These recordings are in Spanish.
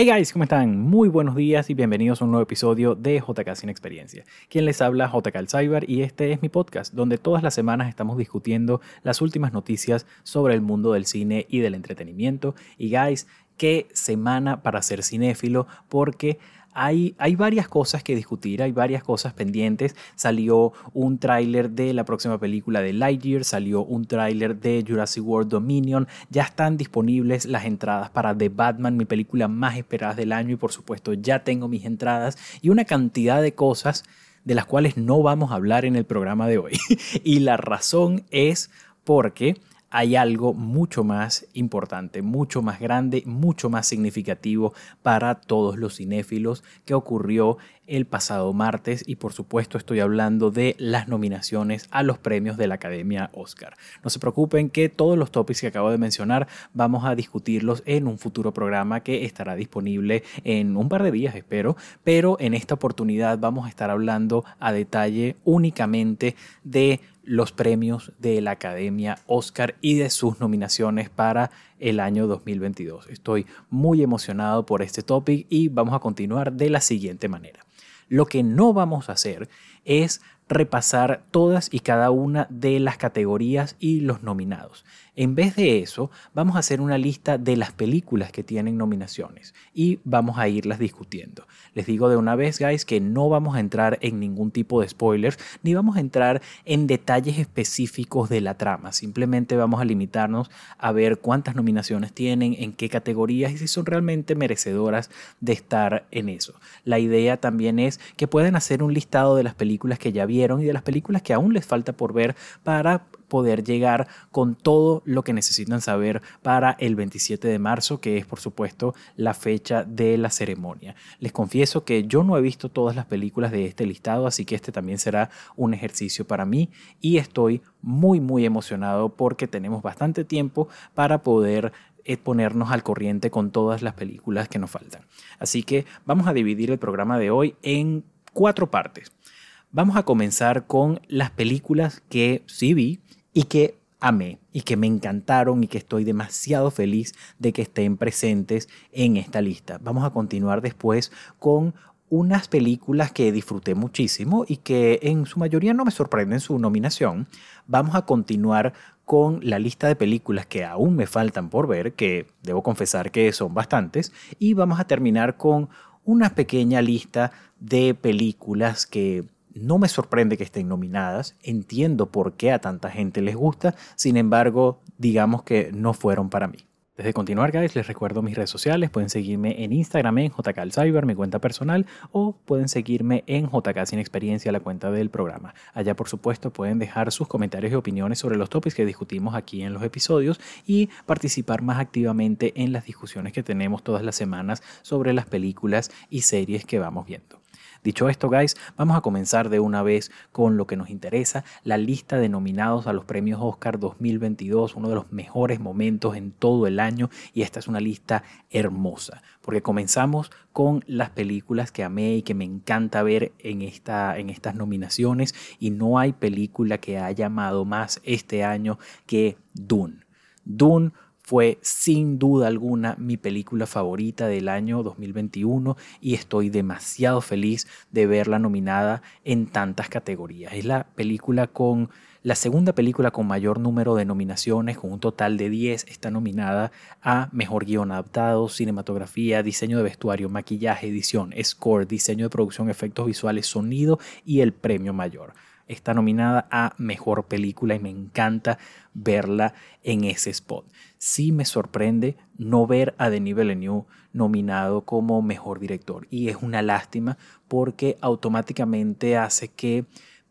Hey guys, ¿cómo están? Muy buenos días y bienvenidos a un nuevo episodio de JK Sin Experiencia. Quien les habla, JK Cyber, y este es mi podcast, donde todas las semanas estamos discutiendo las últimas noticias sobre el mundo del cine y del entretenimiento. Y guys, qué semana para ser cinéfilo, porque hay, varias cosas que discutir, hay varias cosas pendientes. Salió un tráiler de la próxima película de Lightyear, salió un tráiler de Jurassic World Dominion, ya están disponibles las entradas para The Batman, mi película más esperada del año y por supuesto ya tengo mis entradas y una cantidad de cosas de las cuales no vamos a hablar en el programa de hoy. y la razón es porque hay algo mucho más importante, mucho más grande, mucho más significativo para todos los cinéfilos que ocurrió el pasado martes y por supuesto estoy hablando de las nominaciones a los premios de la Academia Oscar. No se preocupen que todos los topics que acabo de mencionar vamos a discutirlos en un futuro programa que estará disponible en un par de días espero, pero en esta oportunidad vamos a estar hablando a detalle únicamente de los premios de la Academia Oscar y de sus nominaciones para el año 2022. Estoy muy emocionado por este topic y vamos a continuar de la siguiente manera. Lo que no vamos a hacer es repasar todas y cada una de las categorías y los nominados. En vez de eso, vamos a hacer una lista de las películas que tienen nominaciones y vamos a irlas discutiendo. Les digo de una vez, guys, que no vamos a entrar en ningún tipo de spoilers ni vamos a entrar en detalles específicos de la trama. Simplemente vamos a limitarnos a ver cuántas nominaciones tienen, en qué categorías y si son realmente merecedoras de estar en eso. La idea también es que pueden hacer un listado de las películas que ya vieron y de las películas que aún les falta por ver para poder llegar con todo lo que necesitan saber para el 27 de marzo, que es por supuesto la fecha de la ceremonia. Les confieso que yo no he visto todas las películas de este listado, así que este también será un ejercicio para mí y estoy muy muy emocionado porque tenemos bastante tiempo para poder eh, ponernos al corriente con todas las películas que nos faltan. Así que vamos a dividir el programa de hoy en cuatro partes. Vamos a comenzar con las películas que sí vi y que amé y que me encantaron y que estoy demasiado feliz de que estén presentes en esta lista. Vamos a continuar después con unas películas que disfruté muchísimo y que en su mayoría no me sorprenden su nominación. Vamos a continuar con la lista de películas que aún me faltan por ver, que debo confesar que son bastantes, y vamos a terminar con una pequeña lista de películas que no me sorprende que estén nominadas, entiendo por qué a tanta gente les gusta, sin embargo, digamos que no fueron para mí. Desde continuar, guys, les recuerdo mis redes sociales. Pueden seguirme en Instagram en JK mi cuenta personal, o pueden seguirme en JK Sin Experiencia, la cuenta del programa. Allá, por supuesto, pueden dejar sus comentarios y opiniones sobre los topics que discutimos aquí en los episodios y participar más activamente en las discusiones que tenemos todas las semanas sobre las películas y series que vamos viendo. Dicho esto, guys, vamos a comenzar de una vez con lo que nos interesa, la lista de nominados a los premios Oscar 2022, uno de los mejores momentos en todo el año y esta es una lista hermosa, porque comenzamos con las películas que amé y que me encanta ver en, esta, en estas nominaciones y no hay película que haya amado más este año que Dune. Dune fue sin duda alguna mi película favorita del año 2021 y estoy demasiado feliz de verla nominada en tantas categorías. Es la película con la segunda película con mayor número de nominaciones, con un total de 10, está nominada a Mejor Guión Adaptado, Cinematografía, Diseño de Vestuario, Maquillaje, Edición, Score, Diseño de Producción, Efectos Visuales, Sonido y el Premio Mayor está nominada a Mejor Película y me encanta verla en ese spot. Sí me sorprende no ver a Denis Villeneuve nominado como Mejor Director y es una lástima porque automáticamente hace que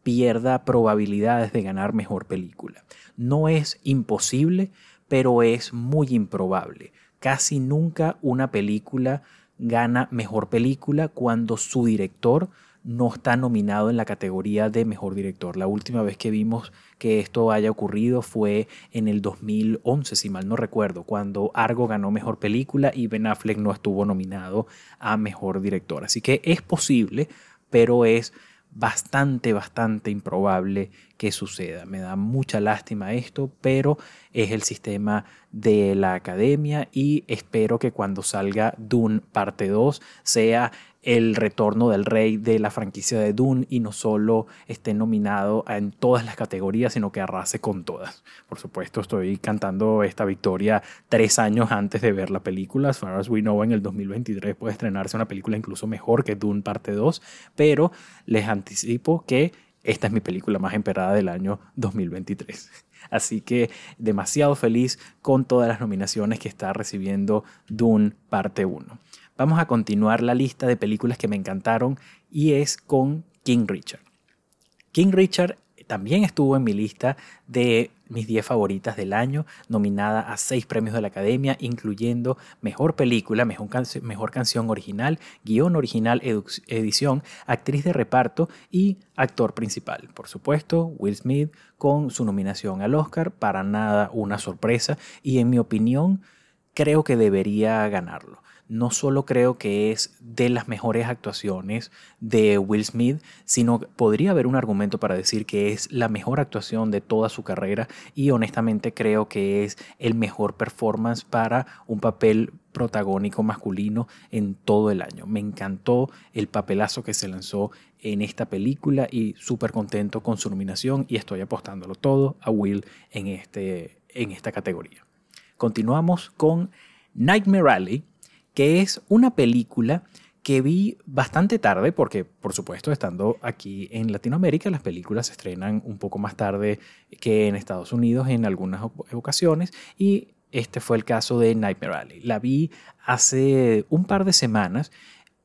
pierda probabilidades de ganar Mejor Película. No es imposible, pero es muy improbable. Casi nunca una película gana Mejor Película cuando su director no está nominado en la categoría de mejor director. La última vez que vimos que esto haya ocurrido fue en el 2011, si mal no recuerdo, cuando Argo ganó mejor película y Ben Affleck no estuvo nominado a mejor director. Así que es posible, pero es bastante, bastante improbable que suceda. Me da mucha lástima esto, pero es el sistema de la academia y espero que cuando salga Dune parte 2 sea el retorno del rey de la franquicia de Dune y no solo esté nominado en todas las categorías, sino que arrase con todas. Por supuesto, estoy cantando esta victoria tres años antes de ver la película. As far as we know, en el 2023 puede estrenarse una película incluso mejor que Dune parte 2, pero les anticipo que esta es mi película más esperada del año 2023. Así que demasiado feliz con todas las nominaciones que está recibiendo Dune parte 1. Vamos a continuar la lista de películas que me encantaron y es con King Richard. King Richard también estuvo en mi lista de mis 10 favoritas del año, nominada a 6 premios de la Academia, incluyendo Mejor Película, Mejor, mejor Canción Original, Guión Original, Edición, Actriz de Reparto y Actor Principal. Por supuesto, Will Smith con su nominación al Oscar, para nada una sorpresa y en mi opinión creo que debería ganarlo no solo creo que es de las mejores actuaciones de Will Smith, sino podría haber un argumento para decir que es la mejor actuación de toda su carrera y honestamente creo que es el mejor performance para un papel protagónico masculino en todo el año. Me encantó el papelazo que se lanzó en esta película y súper contento con su nominación y estoy apostándolo todo a Will en, este, en esta categoría. Continuamos con Nightmare Alley, que es una película que vi bastante tarde, porque por supuesto estando aquí en Latinoamérica las películas se estrenan un poco más tarde que en Estados Unidos en algunas ocasiones y este fue el caso de Nightmare Alley. La vi hace un par de semanas,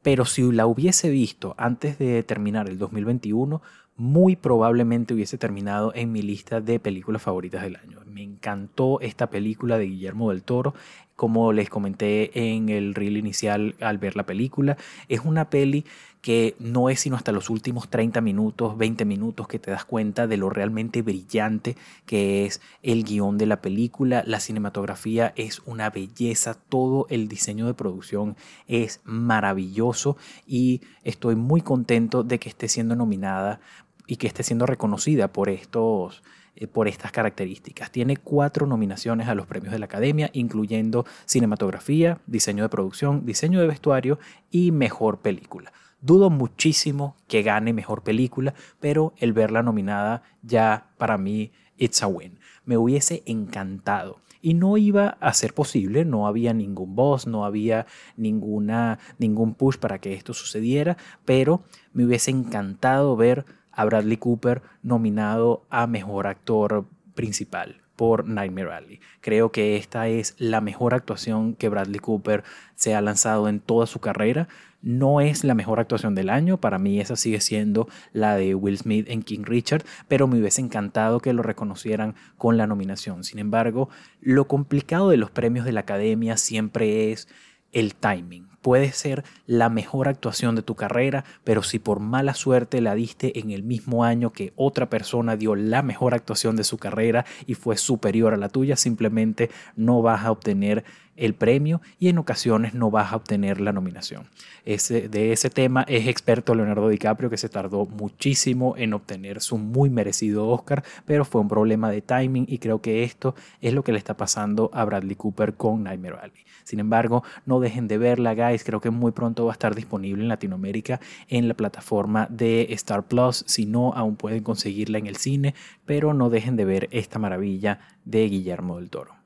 pero si la hubiese visto antes de terminar el 2021, muy probablemente hubiese terminado en mi lista de películas favoritas del año. Me encantó esta película de Guillermo del Toro como les comenté en el reel inicial al ver la película. Es una peli que no es sino hasta los últimos 30 minutos, 20 minutos que te das cuenta de lo realmente brillante que es el guion de la película. La cinematografía es una belleza, todo el diseño de producción es maravilloso y estoy muy contento de que esté siendo nominada y que esté siendo reconocida por estos eh, por estas características. Tiene cuatro nominaciones a los premios de la Academia, incluyendo cinematografía, diseño de producción, diseño de vestuario y mejor película. Dudo muchísimo que gane mejor película, pero el verla nominada ya para mí it's a win. Me hubiese encantado y no iba a ser posible, no había ningún voz, no había ninguna, ningún push para que esto sucediera, pero me hubiese encantado ver a Bradley Cooper nominado a Mejor Actor Principal por Nightmare Alley. Creo que esta es la mejor actuación que Bradley Cooper se ha lanzado en toda su carrera. No es la mejor actuación del año, para mí esa sigue siendo la de Will Smith en King Richard, pero me hubiese encantado que lo reconocieran con la nominación. Sin embargo, lo complicado de los premios de la Academia siempre es el timing. Puede ser la mejor actuación de tu carrera, pero si por mala suerte la diste en el mismo año que otra persona dio la mejor actuación de su carrera y fue superior a la tuya, simplemente no vas a obtener el premio y en ocasiones no vas a obtener la nominación. Ese, de ese tema es experto Leonardo DiCaprio que se tardó muchísimo en obtener su muy merecido Oscar, pero fue un problema de timing y creo que esto es lo que le está pasando a Bradley Cooper con Nightmare Alley. Sin embargo, no dejen de verla, guys, creo que muy pronto va a estar disponible en Latinoamérica en la plataforma de Star Plus, si no aún pueden conseguirla en el cine, pero no dejen de ver esta maravilla de Guillermo del Toro.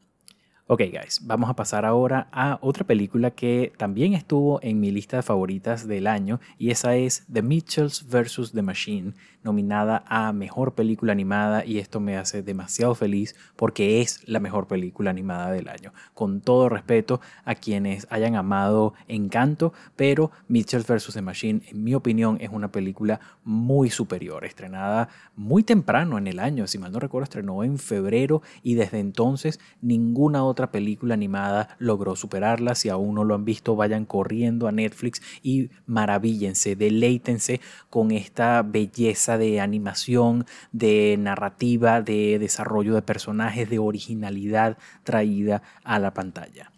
Ok, guys, vamos a pasar ahora a otra película que también estuvo en mi lista de favoritas del año y esa es The Mitchells vs. The Machine, nominada a Mejor Película Animada y esto me hace demasiado feliz porque es la mejor película animada del año. Con todo respeto a quienes hayan amado Encanto, pero Mitchells vs. The Machine, en mi opinión, es una película muy superior, estrenada muy temprano en el año, si mal no recuerdo, estrenó en febrero y desde entonces ninguna otra película animada logró superarla. Si aún no lo han visto, vayan corriendo a Netflix y maravíllense, deleítense con esta belleza de animación, de narrativa, de desarrollo de personajes, de originalidad traída a la pantalla.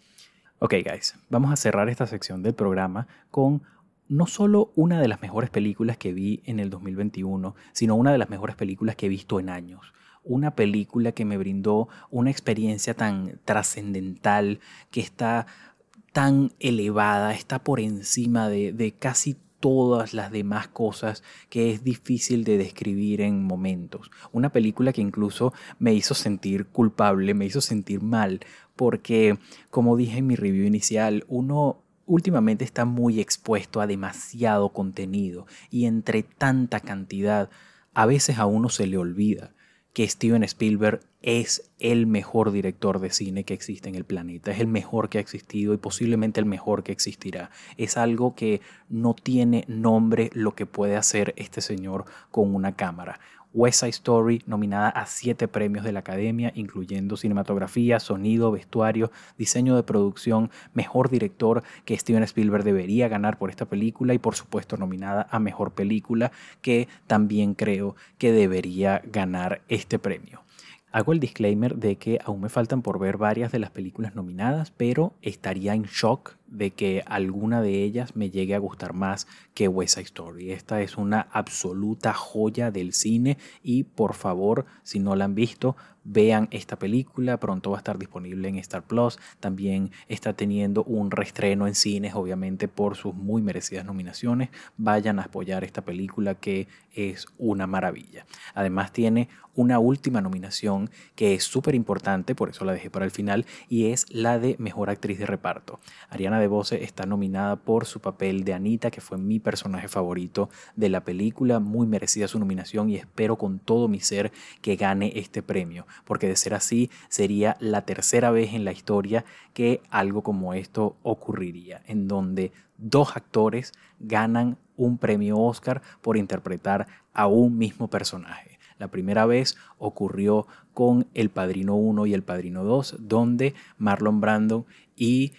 Ok, guys, vamos a cerrar esta sección del programa con no solo una de las mejores películas que vi en el 2021, sino una de las mejores películas que he visto en años. Una película que me brindó una experiencia tan trascendental, que está tan elevada, está por encima de, de casi todas las demás cosas que es difícil de describir en momentos. Una película que incluso me hizo sentir culpable, me hizo sentir mal, porque como dije en mi review inicial, uno últimamente está muy expuesto a demasiado contenido y entre tanta cantidad a veces a uno se le olvida que Steven Spielberg es el mejor director de cine que existe en el planeta, es el mejor que ha existido y posiblemente el mejor que existirá. Es algo que no tiene nombre lo que puede hacer este señor con una cámara. West Side Story, nominada a siete premios de la Academia, incluyendo cinematografía, sonido, vestuario, diseño de producción, mejor director que Steven Spielberg debería ganar por esta película y por supuesto nominada a mejor película que también creo que debería ganar este premio. Hago el disclaimer de que aún me faltan por ver varias de las películas nominadas, pero estaría en shock de que alguna de ellas me llegue a gustar más que West Side Story. Esta es una absoluta joya del cine y por favor, si no la han visto, vean esta película. Pronto va a estar disponible en Star Plus. También está teniendo un reestreno en cines, obviamente por sus muy merecidas nominaciones. Vayan a apoyar esta película que es una maravilla. Además tiene una última nominación que es súper importante, por eso la dejé para el final, y es la de Mejor Actriz de Reparto. Ariana de Bose está nominada por su papel de Anita, que fue mi personaje favorito de la película. Muy merecida su nominación y espero con todo mi ser que gane este premio, porque de ser así sería la tercera vez en la historia que algo como esto ocurriría, en donde dos actores ganan un premio Oscar por interpretar a un mismo personaje. La primera vez ocurrió con El Padrino 1 y El Padrino 2, donde Marlon Brando y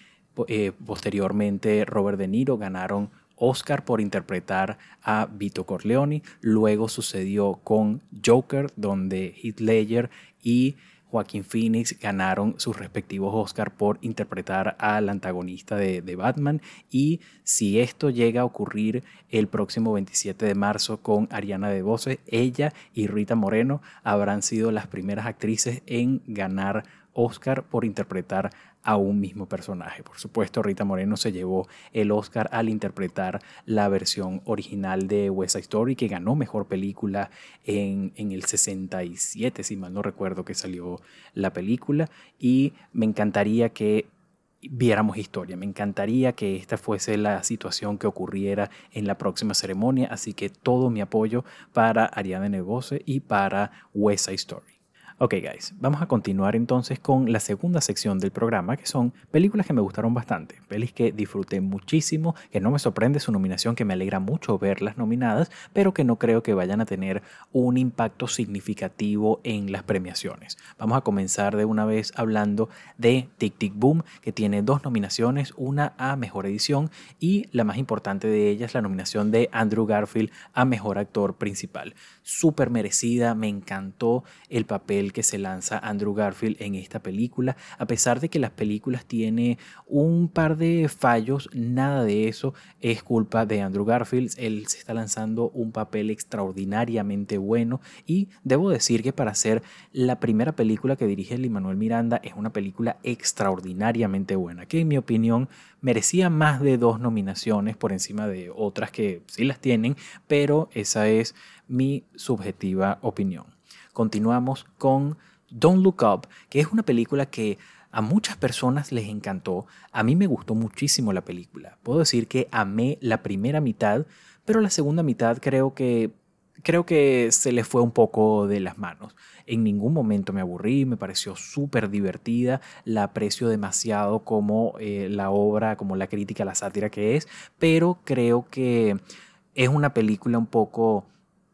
eh, posteriormente Robert De Niro ganaron Oscar por interpretar a Vito Corleone. Luego sucedió con Joker, donde Heath Ledger y Joaquín Phoenix ganaron sus respectivos Oscar por interpretar al antagonista de, de, Batman. Y si esto llega a ocurrir el próximo 27 de marzo con Ariana DeBose, ella y Rita Moreno habrán sido las primeras actrices en ganar Oscar por interpretar a un mismo personaje. Por supuesto, Rita Moreno se llevó el Oscar al interpretar la versión original de West Side Story, que ganó mejor película en, en, el 67, si mal no recuerdo que salió la película. Y me encantaría que viéramos historia. Me encantaría que esta fuese la situación que ocurriera en la próxima ceremonia. Así que todo mi apoyo para Ariana Nebose y para West Side Story. Ok, guys, vamos a continuar entonces con la segunda sección del programa, que son películas que me gustaron bastante, pelis que disfruté muchísimo, que no me sorprende su nominación, que me alegra mucho verlas nominadas, pero que no creo que vayan a tener un impacto significativo en las premiaciones. Vamos a comenzar de una vez hablando de Tic Tic Boom, que tiene dos nominaciones, una a Mejor Edición y la más importante de ellas, la nominación de Andrew Garfield a Mejor Actor Principal. Súper merecida, me encantó el papel que se lanza Andrew Garfield en esta película. A pesar de que las películas tiene un par de fallos, nada de eso es culpa de Andrew Garfield. Él se está lanzando un papel extraordinariamente bueno y debo decir que para ser la primera película que dirige Lin Manuel Miranda es una película extraordinariamente buena, que en mi opinión merecía más de dos nominaciones por encima de otras que sí las tienen, pero esa es mi subjetiva opinión continuamos con Don't Look Up, que es una película que a muchas personas les encantó. A mí me gustó muchísimo la película. Puedo decir que amé la primera mitad, pero la segunda mitad creo que creo que se le fue un poco de las manos. En ningún momento me aburrí, me pareció súper divertida, la aprecio demasiado como eh, la obra, como la crítica, la sátira que es, pero creo que es una película un poco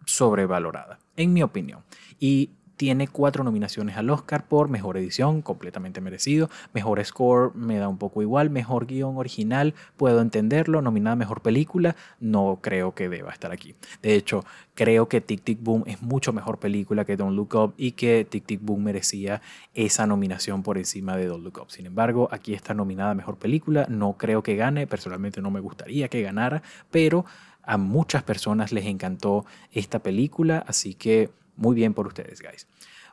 sobrevalorada, en mi opinión. Y tiene cuatro nominaciones al Oscar por Mejor Edición, completamente merecido, Mejor Score, me da un poco igual, Mejor Guión Original, puedo entenderlo, nominada Mejor Película, no creo que deba estar aquí. De hecho, creo que Tic Tic Boom es mucho mejor película que Don't Look Up y que Tic Tic Boom merecía esa nominación por encima de Don't Look Up. Sin embargo, aquí está nominada Mejor Película, no creo que gane, personalmente no me gustaría que ganara, pero a muchas personas les encantó esta película, así que muy bien por ustedes, guys.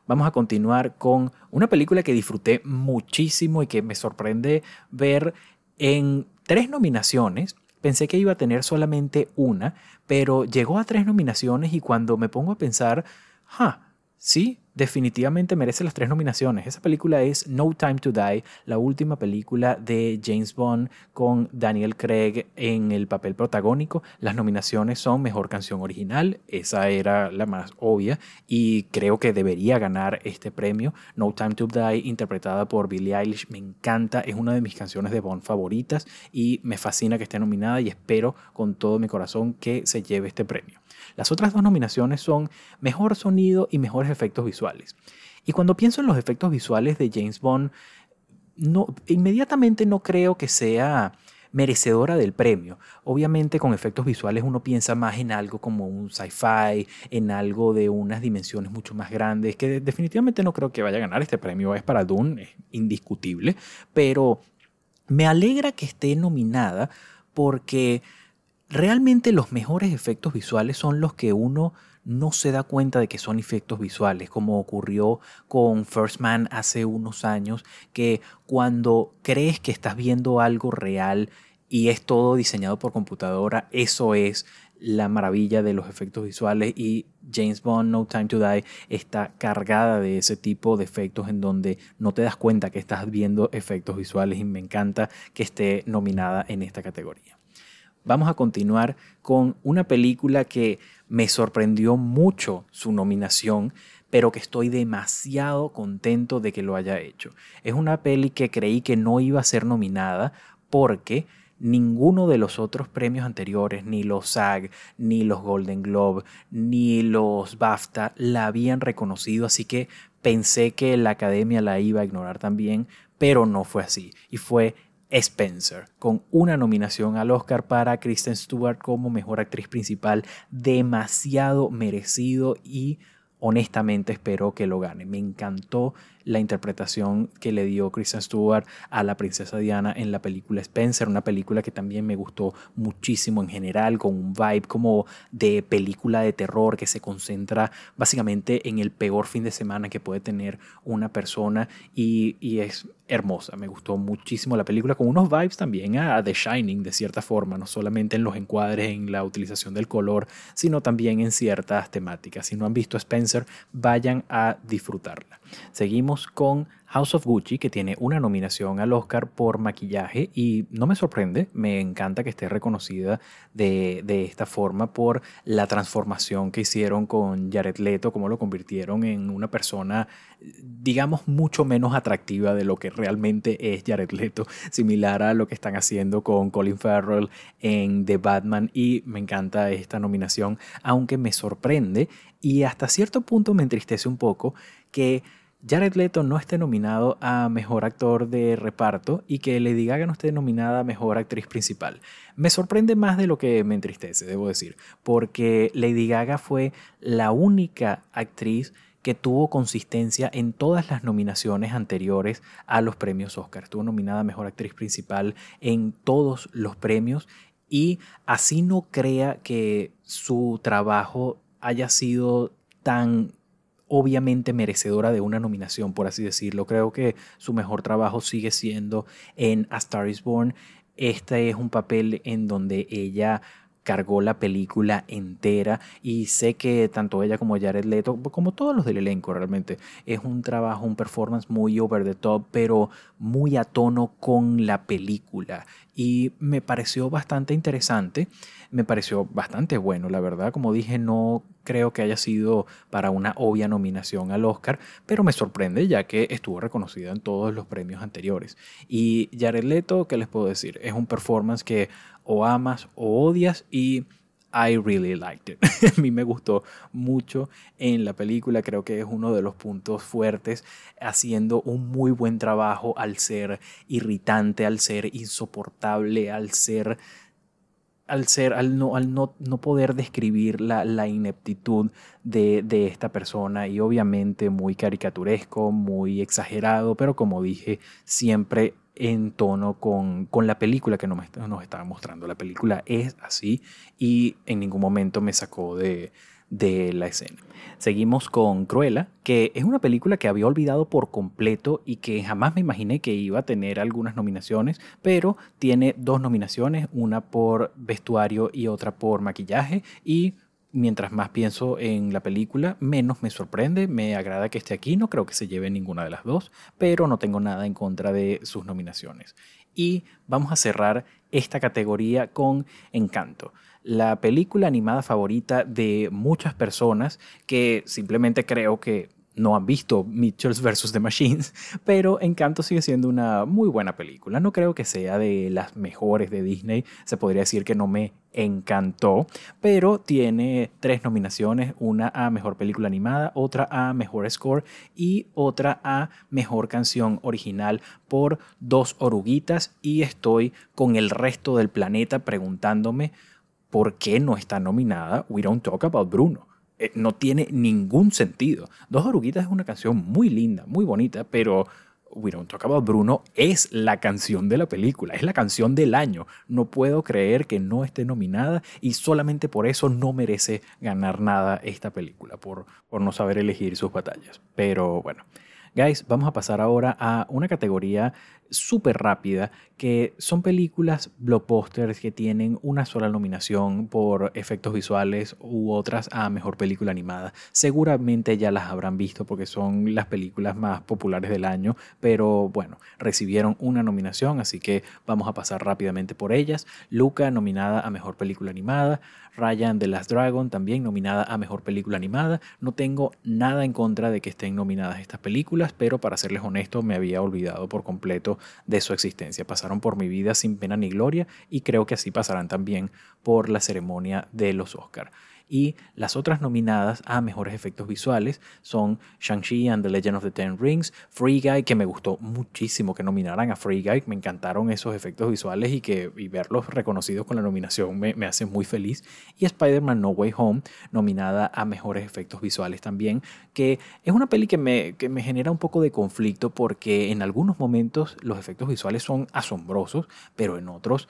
Vamos a continuar con una película que disfruté muchísimo y que me sorprende ver en tres nominaciones. Pensé que iba a tener solamente una, pero llegó a tres nominaciones y cuando me pongo a pensar, ja, sí, definitivamente merece las tres nominaciones. Esa película es No Time to Die, la última película de James Bond con Daniel Craig en el papel protagónico. Las nominaciones son Mejor Canción Original, esa era la más obvia y creo que debería ganar este premio. No Time to Die, interpretada por Billie Eilish, me encanta, es una de mis canciones de Bond favoritas y me fascina que esté nominada y espero con todo mi corazón que se lleve este premio. Las otras dos nominaciones son Mejor Sonido y Mejores Efectos Visuales. Y cuando pienso en los efectos visuales de James Bond, no, inmediatamente no creo que sea merecedora del premio. Obviamente con efectos visuales uno piensa más en algo como un sci-fi, en algo de unas dimensiones mucho más grandes, que definitivamente no creo que vaya a ganar este premio, es para Dune, es indiscutible, pero me alegra que esté nominada porque realmente los mejores efectos visuales son los que uno no se da cuenta de que son efectos visuales, como ocurrió con First Man hace unos años, que cuando crees que estás viendo algo real y es todo diseñado por computadora, eso es la maravilla de los efectos visuales y James Bond No Time to Die está cargada de ese tipo de efectos en donde no te das cuenta que estás viendo efectos visuales y me encanta que esté nominada en esta categoría vamos a continuar con una película que me sorprendió mucho su nominación, pero que estoy demasiado contento de que lo haya hecho. Es una peli que creí que no iba a ser nominada porque ninguno de los otros premios anteriores, ni los SAG, ni los Golden Globe, ni los BAFTA, la habían reconocido, así que pensé que la academia la iba a ignorar también, pero no fue así. Y fue Spencer, con una nominación al Oscar para Kristen Stewart como mejor actriz principal, demasiado merecido y honestamente espero que lo gane. Me encantó la interpretación que le dio Kristen Stewart a la princesa Diana en la película Spencer, una película que también me gustó muchísimo en general, con un vibe como de película de terror que se concentra básicamente en el peor fin de semana que puede tener una persona y, es hermosa. Me gustó muchísimo la película con unos vibes también a The Shining de cierta forma, no solamente en los encuadres, en la utilización del color, sino también en ciertas temáticas. Si no han visto Spencer, vayan a disfrutarla. Seguimos con House of Gucci, que tiene una nominación al Oscar por maquillaje y no me sorprende, me encanta que esté reconocida de, esta forma por la transformación que hicieron con Jared Leto, cómo lo convirtieron en una persona, digamos, mucho menos atractiva de lo que realmente es Jared Leto, similar a lo que están haciendo con Colin Farrell en The Batman y me encanta esta nominación, aunque me sorprende y hasta cierto punto me entristece un poco que Jared Leto no esté nominado a Mejor Actor de Reparto y que Lady Gaga no esté nominada a Mejor Actriz Principal. Me sorprende más de lo que me entristece, debo decir, porque Lady Gaga fue la única actriz que tuvo consistencia en todas las nominaciones anteriores a los premios Oscar. Estuvo nominada a Mejor Actriz Principal en todos los premios y así no crea que su trabajo haya sido tan obviamente merecedora de una nominación, por así decirlo. Creo que su mejor trabajo sigue siendo en A Star is Born. Este es un papel en donde ella cargó la película entera y sé que tanto ella como Jared Leto, como todos los del elenco realmente, es un trabajo, un performance muy over the top, pero muy a tono con la película y me pareció bastante interesante, me pareció bastante bueno, la verdad, como dije, no creo que haya sido para una obvia nominación al Oscar, pero me sorprende ya que estuvo reconocida en todos los premios anteriores. Y Jared Leto, ¿qué les puedo decir? Es un performance que o amas o odias y I really liked it. a mí me gustó mucho en la película, creo que es uno de los puntos fuertes, haciendo un muy buen trabajo al ser irritante, al ser insoportable, al ser al ser, al no, al no, no poder describir la, la ineptitud de, de, esta persona y obviamente muy caricaturesco, muy exagerado, pero como dije, siempre en tono con, con la película que nos, nos estaba mostrando. La película es así y en ningún momento me sacó de, de la escena. Seguimos con Cruella, que es una película que había olvidado por completo y que jamás me imaginé que iba a tener algunas nominaciones, pero tiene dos nominaciones, una por vestuario y otra por maquillaje y mientras más pienso en la película, menos me sorprende, me agrada que esté aquí, no creo que se lleve ninguna de las dos, pero no tengo nada en contra de sus nominaciones. Y vamos a cerrar esta categoría con Encanto la película animada favorita de muchas personas que simplemente creo que no han visto Mitchells vs. The Machines, pero Encanto sigue siendo una muy buena película. No creo que sea de las mejores de Disney, se podría decir que no me encantó, pero tiene tres nominaciones, una a Mejor Película Animada, otra a Mejor Score y otra a Mejor Canción Original por Dos Oruguitas y estoy con el resto del planeta preguntándome ¿por qué no está nominada We Don't Talk About Bruno? Eh, no tiene ningún sentido. Dos oruguitas es una canción muy linda, muy bonita, pero We Don't Talk About Bruno es la canción de la película, es la canción del año. No puedo creer que no esté nominada y solamente por eso no merece ganar nada esta película, por, por no saber elegir sus batallas. Pero bueno, guys, vamos a pasar ahora a una categoría súper rápida, que son películas blockbusters que tienen una sola nominación por efectos visuales u otras a mejor película animada. Seguramente ya las habrán visto porque son las películas más populares del año, pero bueno, recibieron una nominación, así que vamos a pasar rápidamente por ellas. Luca nominada a mejor película animada, Ryan The Last Dragon también nominada a mejor película animada. No tengo nada en contra de que estén nominadas estas películas, pero para serles honesto me había olvidado por completo de su existencia. Pasaron por mi vida sin pena ni gloria y creo que así pasarán también por la ceremonia de los Oscar. Y las otras nominadas a mejores efectos visuales son Shang-Chi and the Legend of the Ten Rings, Free Guy, que me gustó muchísimo que nominaran a Free Guy, me encantaron esos efectos visuales y que verlos reconocidos con la nominación me, me hace muy feliz. Y Spider-Man No Way Home, nominada a mejores efectos visuales también, que es una peli que me, que me genera un poco de conflicto porque en algunos momentos los efectos visuales son asombrosos, pero en otros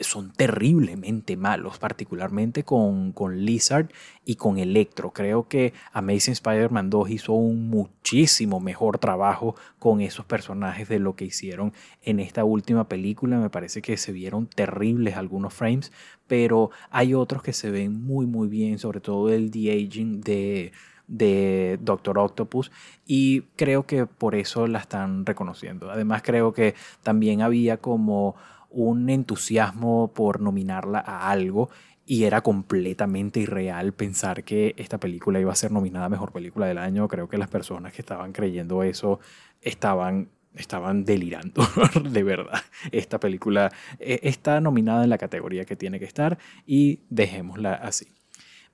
son terriblemente malos, particularmente con, con, Lizard y con Electro. Creo que Amazing Spider-Man 2 hizo un muchísimo mejor trabajo con esos personajes de lo que hicieron en esta última película. Me parece que se vieron terribles algunos frames, pero hay otros que se ven muy muy bien, sobre todo el de-aging de de Doctor Octopus y creo que por eso la están reconociendo. Además creo que también había como un entusiasmo por nominarla a algo y era completamente irreal pensar que esta película iba a ser nominada a Mejor Película del Año. Creo que las personas que estaban creyendo eso estaban, estaban delirando, de verdad. Esta película eh, está nominada en la categoría que tiene que estar y dejémosla así.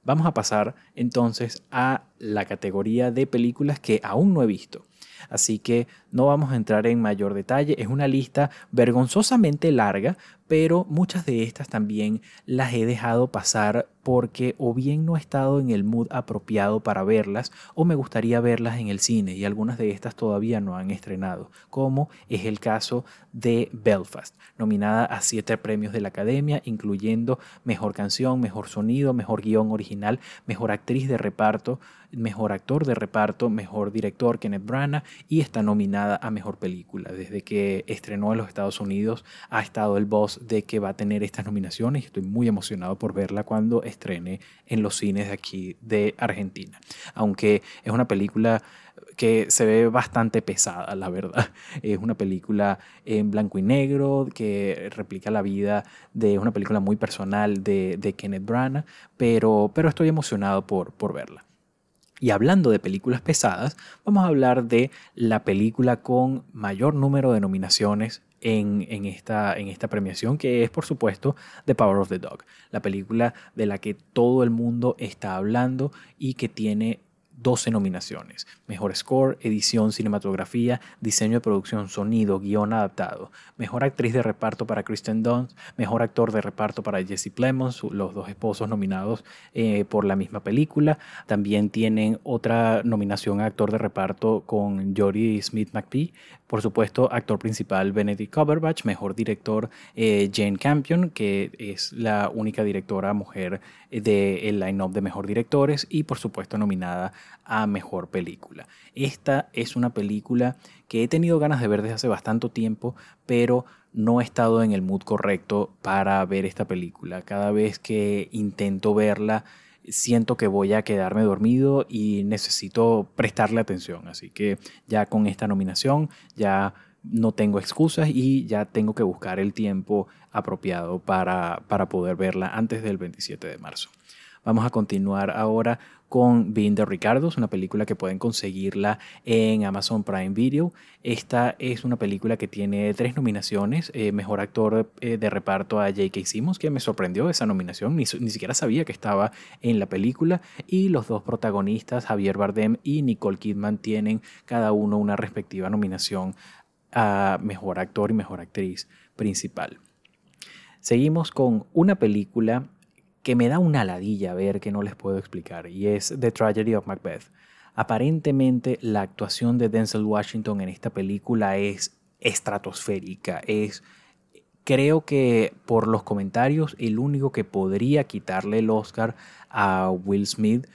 Vamos a pasar entonces a la categoría de películas que aún no he visto. Así que no vamos a entrar en mayor detalle. Es una lista vergonzosamente larga, pero muchas de estas también las he dejado pasar porque o bien no he estado en el mood apropiado para verlas o me gustaría verlas en el cine y algunas de estas todavía no han estrenado, como es el caso de Belfast, nominada a siete premios de la Academia, incluyendo Mejor Canción, Mejor Sonido, Mejor Guión Original, Mejor Actriz de Reparto, Mejor Actor de Reparto, Mejor Director Kenneth Branagh y está nominada a Mejor Película. Desde que estrenó en los Estados Unidos ha estado el boss de que va a tener estas nominaciones y estoy muy emocionado por verla cuando estrene en los cines de aquí de Argentina. Aunque es una película que se ve bastante pesada, la verdad. Es una película en blanco y negro que replica la vida de una película muy personal de, de Kenneth Branagh, pero, pero estoy emocionado por, por verla. Y hablando de películas pesadas, vamos a hablar de la película con mayor número de nominaciones en, esta premiación, que es por supuesto The Power of the Dog, la película de la que todo el mundo está hablando y que tiene 12 nominaciones. Mejor score, edición, cinematografía, diseño de producción, sonido, guion adaptado. Mejor actriz de reparto para Kristen Dunst. Mejor actor de reparto para Jesse Plemons, los dos esposos nominados eh, por la misma película. También tienen otra nominación a actor de reparto con Jodie Smith McPhee. Por supuesto, actor principal Benedict Cumberbatch. Mejor director eh, Jane Campion, que es la única directora mujer del line-up de mejor directores. Y por supuesto, nominada a Mejor Película. Esta es una película que he tenido ganas de ver desde hace bastante tiempo, pero no he estado en el mood correcto para ver esta película. Cada vez que intento verla, siento que voy a quedarme dormido y necesito prestarle atención. Así que ya con esta nominación ya no tengo excusas y ya tengo que buscar el tiempo apropiado para, para poder verla antes del 27 de marzo. Vamos a continuar ahora con Being the Ricardos, una película que pueden conseguirla en Amazon Prime Video. Esta es una película que tiene tres nominaciones. Eh, mejor actor eh, de reparto a J.K. Simmons, que me sorprendió esa nominación, ni, ni, siquiera sabía que estaba en la película. Y los dos protagonistas, Javier Bardem y Nicole Kidman, tienen cada uno una respectiva nominación a mejor actor y mejor actriz principal. Seguimos con una película que me da una ladilla ver que no les puedo explicar y es The Tragedy of Macbeth. Aparentemente la actuación de Denzel Washington en esta película es estratosférica, es creo que por los comentarios el único que podría quitarle el Oscar a Will Smith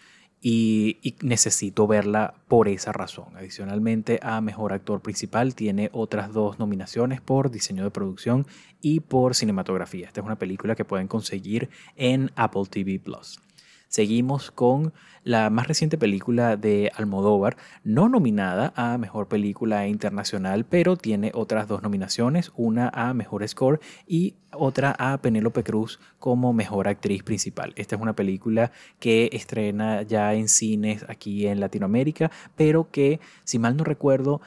y, necesito verla por esa razón. Adicionalmente a Mejor Actor Principal tiene otras dos nominaciones por diseño de producción y por cinematografía. Esta es una película que pueden conseguir en Apple TV Plus. Seguimos con la más reciente película de Almodóvar, no nominada a Mejor Película Internacional, pero tiene otras dos nominaciones, una a Mejor Score y otra a Penélope Cruz como Mejor Actriz Principal. Esta es una película que estrena ya en cines aquí en Latinoamérica, pero que, si mal no recuerdo,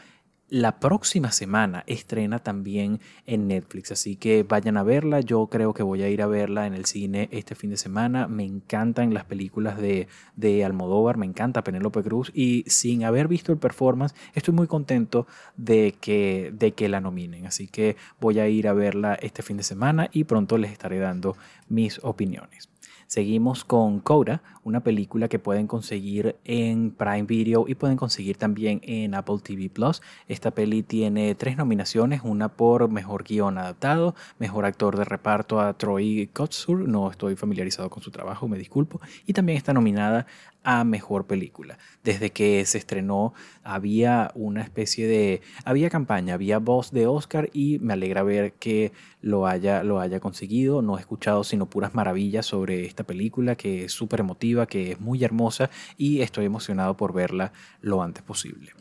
la próxima semana estrena también en Netflix, así que vayan a verla. Yo creo que voy a ir a verla en el cine este fin de semana. Me encantan las películas de, de Almodóvar, me encanta Penélope Cruz y sin haber visto el performance, estoy muy contento de que, de que la nominen. Así que voy a ir a verla este fin de semana y pronto les estaré dando mis opiniones. Seguimos con Coda, una película que pueden conseguir en Prime Video y pueden conseguir también en Apple TV Plus. Esta peli tiene tres nominaciones, una por mejor guion adaptado, mejor actor de reparto a Troy Kotsur, no estoy familiarizado con su trabajo, me disculpo, y también está nominada a mejor película. Desde que se estrenó había una especie de había campaña, había voz de Oscar y me alegra ver que lo haya lo haya conseguido. No he escuchado sino puras maravillas sobre esta película que es súper emotiva, que es muy hermosa y estoy emocionado por verla lo antes posible.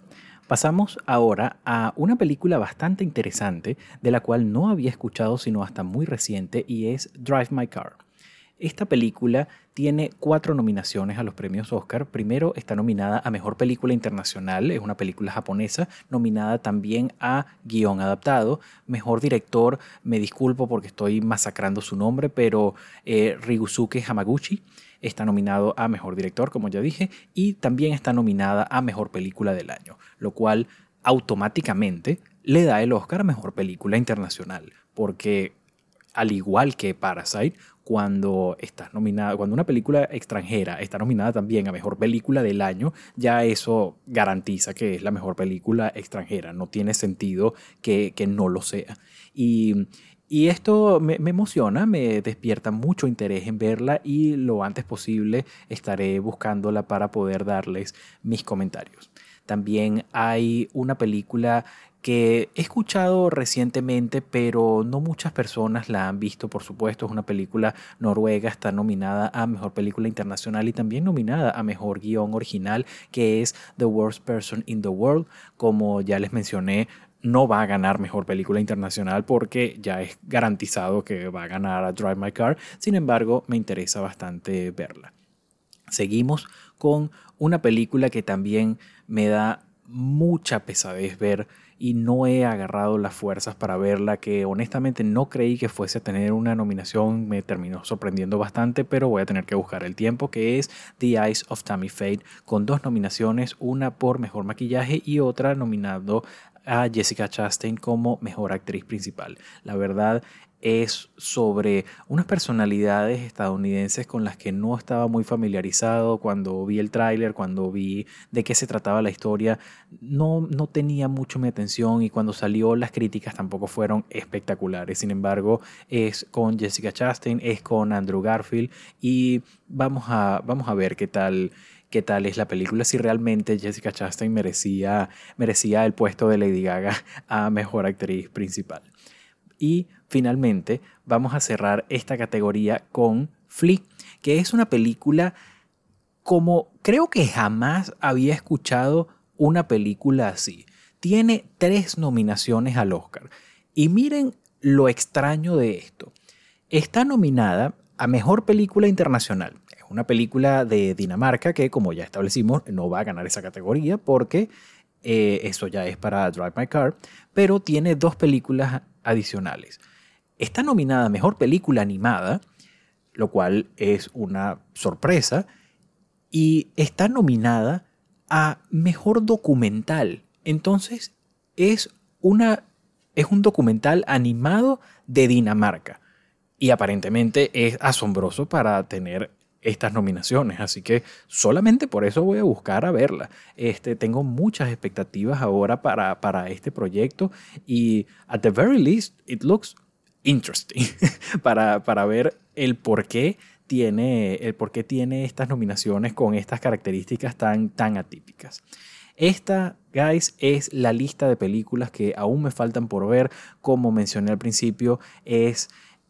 Pasamos ahora a una película bastante interesante de la cual no había escuchado sino hasta muy reciente y es Drive My Car. Esta película tiene cuatro nominaciones a los premios Oscar. Primero está nominada a Mejor Película Internacional, es una película japonesa, nominada también a Guión Adaptado. Mejor Director, me disculpo porque estoy masacrando su nombre, pero eh, Ryusuke Hamaguchi está nominado a Mejor Director, como ya dije, y también está nominada a Mejor Película del Año, lo cual automáticamente le da el Oscar a Mejor Película Internacional, porque al igual que Parasite, cuando está nominada, cuando una película extranjera está nominada también a mejor película del año, ya eso garantiza que es la mejor película extranjera. No tiene sentido que, no lo sea. Y, esto me, me, emociona, me despierta mucho interés en verla y lo antes posible estaré buscándola para poder darles mis comentarios. También hay una película que he escuchado recientemente, pero no muchas personas la han visto, por supuesto. Es una película noruega, está nominada a Mejor Película Internacional y también nominada a Mejor Guión Original, que es The Worst Person in the World. Como ya les mencioné, no va a ganar Mejor Película Internacional porque ya es garantizado que va a ganar a Drive My Car. Sin embargo, me interesa bastante verla. Seguimos con una película que también me da mucha pesadez ver y no he agarrado las fuerzas para verla, que honestamente no creí que fuese a tener una nominación, me terminó sorprendiendo bastante, pero voy a tener que buscar el tiempo, que es The Eyes of Tammy Faye, con dos nominaciones, una por Mejor Maquillaje y otra nominando a Jessica Chastain como Mejor Actriz Principal. La verdad es sobre unas personalidades estadounidenses con las que no estaba muy familiarizado cuando vi el tráiler, cuando vi de qué se trataba la historia, no, no tenía mucho mi atención y cuando salió las críticas tampoco fueron espectaculares. Sin embargo, es con Jessica Chastain, es con Andrew Garfield y vamos a, vamos a ver qué tal qué tal es la película, si realmente Jessica Chastain merecía, merecía el puesto de Lady Gaga a Mejor Actriz Principal. Y finalmente vamos a cerrar esta categoría con Flea, que es una película como creo que jamás había escuchado una película así. Tiene tres nominaciones al Oscar. Y miren lo extraño de esto. Está nominada a Mejor Película Internacional. Es una película de Dinamarca que, como ya establecimos, no va a ganar esa categoría porque eh, eso ya es para Drive My Car, pero tiene dos películas adicionales. Está nominada a Mejor Película Animada, lo cual es una sorpresa, y está nominada a Mejor Documental. Entonces, es, una, es un documental animado de Dinamarca. Y aparentemente es asombroso para tener estas nominaciones, así que solamente por eso voy a buscar a verla. Este, tengo muchas expectativas ahora para, para este proyecto y at the very least it looks interesting para, para ver el por qué tiene, el por qué tiene estas nominaciones con estas características tan, tan atípicas. Esta, guys, es la lista de películas que aún me faltan por ver. Como mencioné al principio, es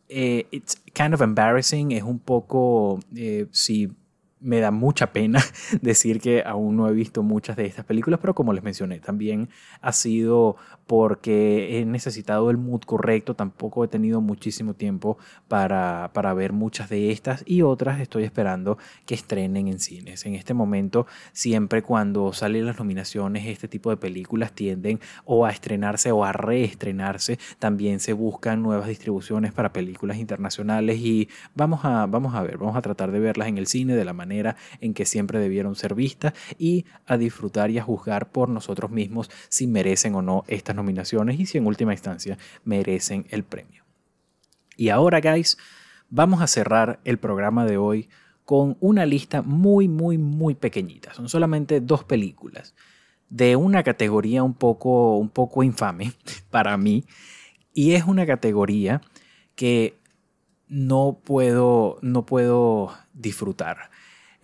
eh, it's kind of embarrassing, es un poco, eh, si me da mucha pena decir que aún no he visto muchas de estas películas, pero como les mencioné, también ha sido porque he necesitado el mood correcto, tampoco he tenido muchísimo tiempo para, para ver muchas de estas y otras estoy esperando que estrenen en cines. En este momento, siempre cuando salen las nominaciones, este tipo de películas tienden o a estrenarse o a reestrenarse, también se buscan nuevas distribuciones para películas internacionales y vamos a, vamos a ver, vamos a tratar de verlas en el cine de la manera en que siempre debieron ser vistas y a disfrutar y a juzgar por nosotros mismos si merecen o no estas nominaciones y si en última instancia merecen el premio. Y ahora, guys, vamos a cerrar el programa de hoy con una lista muy, muy, muy pequeñita. Son solamente dos películas de una categoría un poco, un poco infame para mí. Y es una categoría que no puedo, no puedo disfrutar.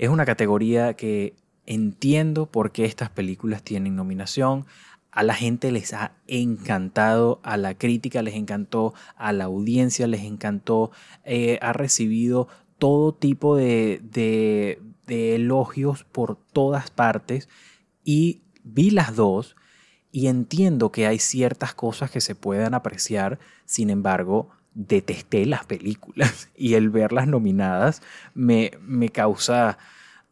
Es una categoría que entiendo por qué estas películas tienen nominación. A la gente les ha encantado, a la crítica les encantó, a la audiencia les encantó, eh, ha recibido todo tipo de, de, de elogios por todas partes y vi las dos y entiendo que hay ciertas cosas que se puedan apreciar, sin embargo, detesté las películas y el verlas nominadas me, me, causa,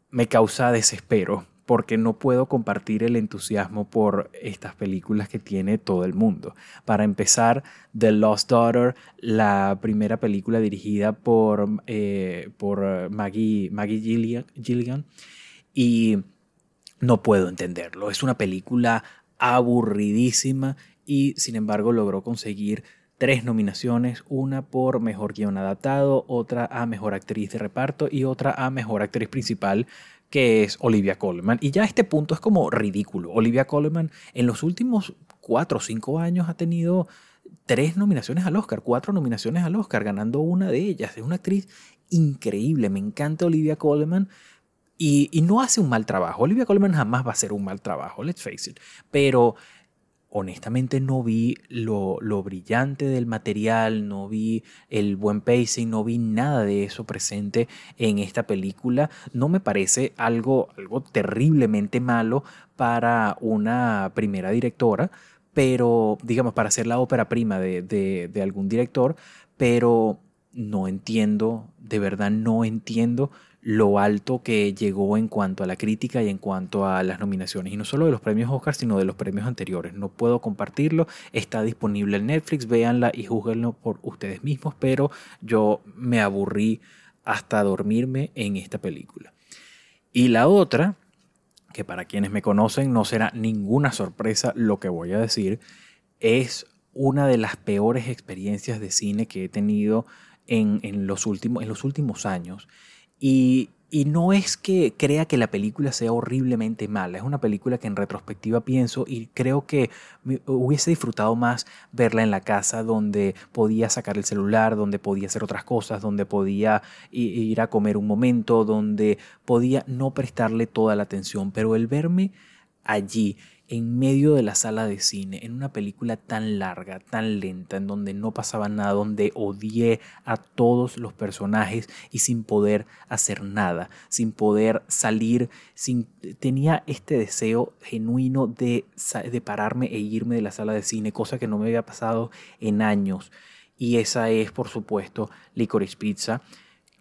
me causa desespero porque no puedo compartir el entusiasmo por estas películas que tiene todo el mundo. Para empezar, The Lost Daughter, la primera película dirigida por, eh, por Maggie, Maggie Gilligan, y no puedo entenderlo. Es una película aburridísima y sin embargo logró conseguir tres nominaciones, una por Mejor Guión Adaptado, otra a Mejor Actriz de Reparto y otra a Mejor Actriz Principal, que es Olivia Colman. Y ya este punto es como ridículo. Olivia Colman en los últimos cuatro o cinco años ha tenido tres nominaciones al Oscar, cuatro nominaciones al Oscar, ganando una de ellas. Es una actriz increíble, me encanta Olivia Colman. Y, y no hace un mal trabajo. Olivia Colman jamás va a hacer un mal trabajo, let's face it. Pero honestamente no vi lo, brillante del material, no vi el buen pacing, no vi nada de eso presente en esta película. No me parece algo, algo terriblemente malo para una primera directora, pero digamos, para hacer la ópera prima de, de, de algún director, pero no entiendo, de verdad no entiendo lo alto que llegó en cuanto a la crítica y en cuanto a las nominaciones. Y no solo de los premios Oscar, sino de los premios anteriores. No puedo compartirlo, está disponible en Netflix, véanla y juzguenlo por ustedes mismos, pero yo me aburrí hasta dormirme en esta película. Y la otra, que para quienes me conocen no será ninguna sorpresa lo que voy a decir, es una de las peores experiencias de cine que he tenido en, los, últimos, en los últimos años. Y, no es que crea que la película sea horriblemente mala, es una película que en retrospectiva pienso y creo que hubiese disfrutado más verla en la casa donde podía sacar el celular, donde podía hacer otras cosas, donde podía ir a comer un momento, donde podía no prestarle toda la atención, pero el verme allí en medio de la sala de cine, en una película tan larga, tan lenta, en donde no pasaba nada, donde odié a todos los personajes y sin poder hacer nada, sin poder salir, sin, tenía este deseo genuino de, de pararme e irme de la sala de cine, cosa que no me había pasado en años. Y esa es, por supuesto, Licorice Pizza.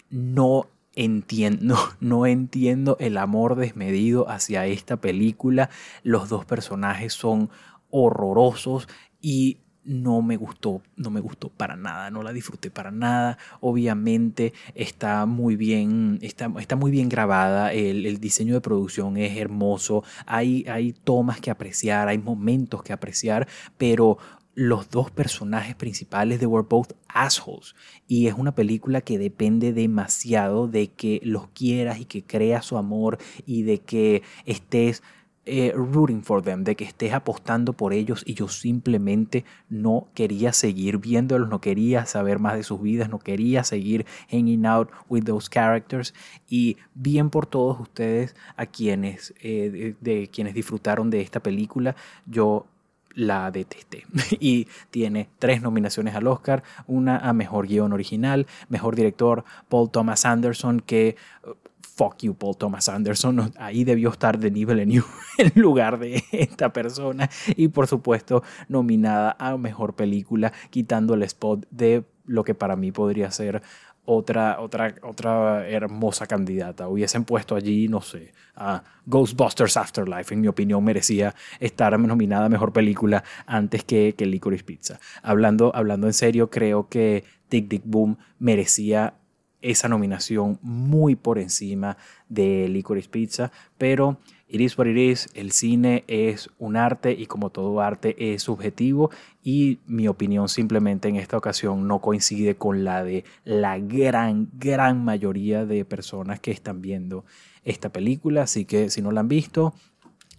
No entiendo, no entiendo el amor desmedido hacia esta película. Los dos personajes son horrorosos y no me gustó, no me gustó para nada, no la disfruté para nada. Obviamente está muy bien, está, está muy bien grabada, el, diseño de producción es hermoso, hay, hay tomas que apreciar, hay momentos que apreciar, pero los dos personajes principales de Were Both Assholes. Y es una película que depende demasiado de que los quieras y que creas su amor y de que estés eh, rooting for them, de que estés apostando por ellos y yo simplemente no quería seguir viéndolos, no quería saber más de sus vidas, no quería seguir hanging out with those characters y bien por todos ustedes a quienes, eh, de quienes disfrutaron de esta película, yo la detesté. Y tiene tres nominaciones al Oscar, una a Mejor Guión Original, Mejor Director Paul Thomas Anderson, que... Uh, fuck you, Paul Thomas Anderson. Ahí debió estar de nivel en lugar de esta persona. Y por supuesto, nominada a Mejor Película, quitando el spot de lo que para mí podría ser otra, otra, otra hermosa candidata. Hubiesen puesto allí, no sé, a Ghostbusters Afterlife, en mi opinión, merecía estar nominada a Mejor Película antes que, que Licorice Pizza. Hablando, hablando en serio, creo que Tic Tic Boom merecía esa nominación muy por encima de Licorice Pizza, pero It is what it is, el cine es un arte y como todo arte es subjetivo. Y mi opinión simplemente en esta ocasión no coincide con la de la gran, gran mayoría de personas que están viendo esta película, así que si no la han visto,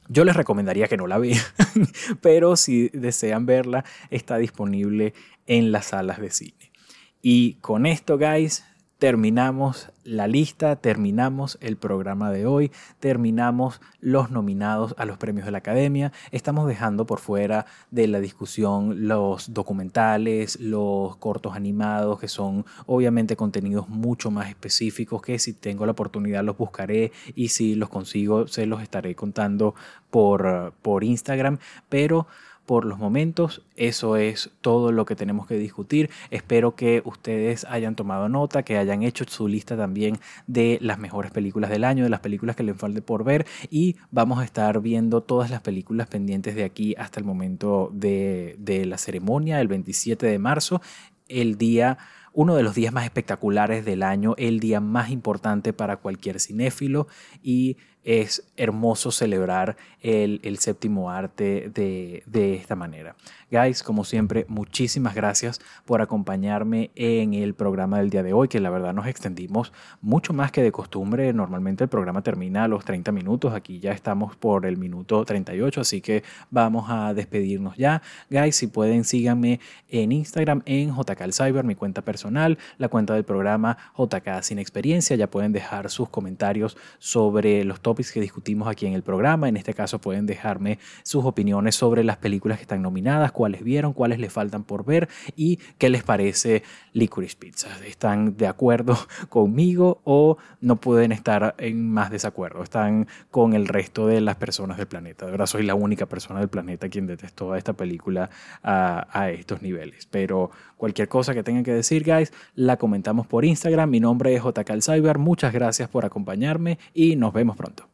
yo les recomendaría que no la vean, pero si desean verla, está disponible en las salas de cine. Y con esto, guys, terminamos la lista, terminamos el programa de hoy, terminamos los nominados a los premios de la Academia. Estamos dejando por fuera de la discusión los documentales, los cortos animados, que son obviamente contenidos mucho más específicos que si tengo la oportunidad los buscaré y si los consigo se los estaré contando por, por Instagram. Pero por los momentos. Eso es todo lo que tenemos que discutir. Espero que ustedes hayan tomado nota, que hayan hecho su lista también de las mejores películas del año, de las películas que les falte por ver y vamos a estar viendo todas las películas pendientes de aquí hasta el momento de, la ceremonia, el 27 de marzo, el día uno de los días más espectaculares del año, el día más importante para cualquier cinéfilo y es hermoso celebrar el, séptimo arte de, de, esta manera. Guys, como siempre, muchísimas gracias por acompañarme en el programa del día de hoy, que la verdad nos extendimos mucho más que de costumbre. Normalmente el programa termina a los 30 minutos, aquí ya estamos por el minuto 38, así que vamos a despedirnos ya. Guys, si pueden, síganme en Instagram en JK mi cuenta personal, la cuenta del programa JK Sin Experiencia. Ya pueden dejar sus comentarios sobre los que discutimos aquí en el programa. En este caso pueden dejarme sus opiniones sobre las películas que están nominadas, cuáles vieron, cuáles les faltan por ver y qué les parece Licorice Pizza. ¿Están de acuerdo conmigo o no pueden estar en más desacuerdo? Están con el resto de las personas del planeta. De verdad soy la única persona del planeta quien detestó a esta película a, a estos niveles. Pero Cualquier cosa que tengan que decir, guys, la comentamos por Instagram. Mi nombre es JK Cyber. Muchas gracias por acompañarme y nos vemos pronto.